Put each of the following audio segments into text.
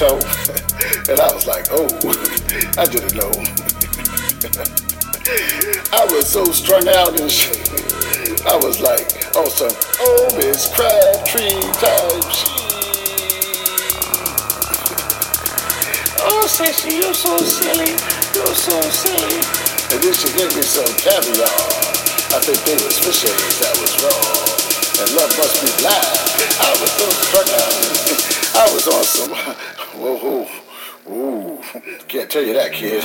toe. and I was like, oh, I didn't know. I was so strung out and shit. I was like, oh, some oh Miss Crabtree type shit. oh, Sissy, you're so silly. You're so silly. And then she gave me some caviar. I think they was specials that was wrong. And love must be blind. I was so strung out. I was awesome. Whoa, whoa, ooh. Can't tell you that, kid.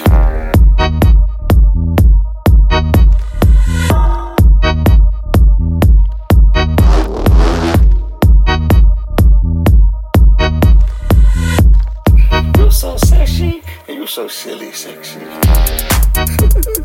You're so sexy, and you're so silly sexy.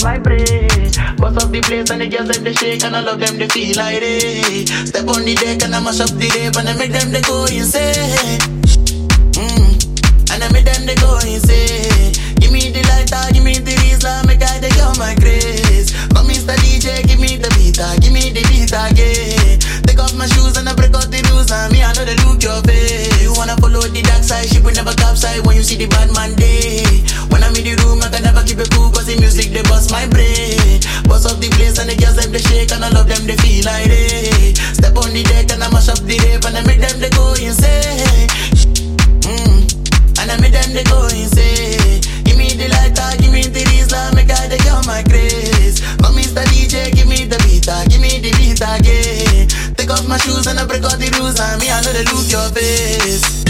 vibrate. Bust up the place and the girls them they shake and all of them they feel like it. step on the deck and I mash up the rape and I make them they go insane. Mm. And I make them they go insane. Give me the lighter, give me the reason, make I they go my grace. Come Mr. DJ, give me the beat, uh, give me the beat again. Take off my shoes and I break out the rules and me I know they look your face wanna follow the dark side, ship will never capsize when you see the bad man day. When I'm in the room, I can never keep it cool, cause the music they bust my brain. Bust up the place and the girls them they shake, and I love them, they feel like they. Step on the deck and I mash up the rave, and I make them they go insane. Mm. And I make them they go insane. Give me the lighter, give me the reason, make I they on my grace. Come, Mr. DJ, give me the beater, uh, give me the beat again off my shoes and I break all the rules. And me, I know they look your face.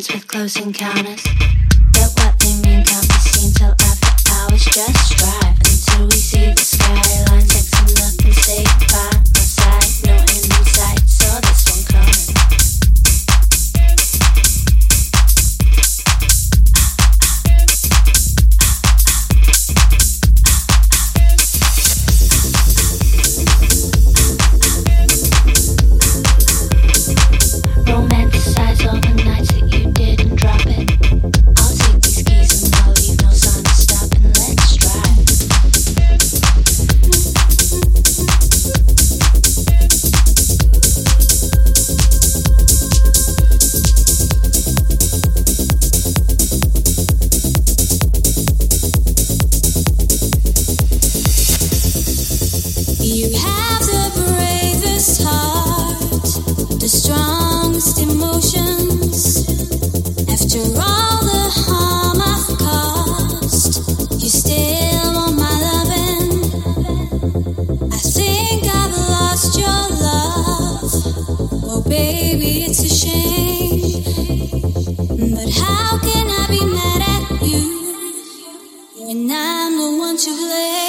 seconds with close encounters. but what they mean, can't be seen till after hours. Just Too late.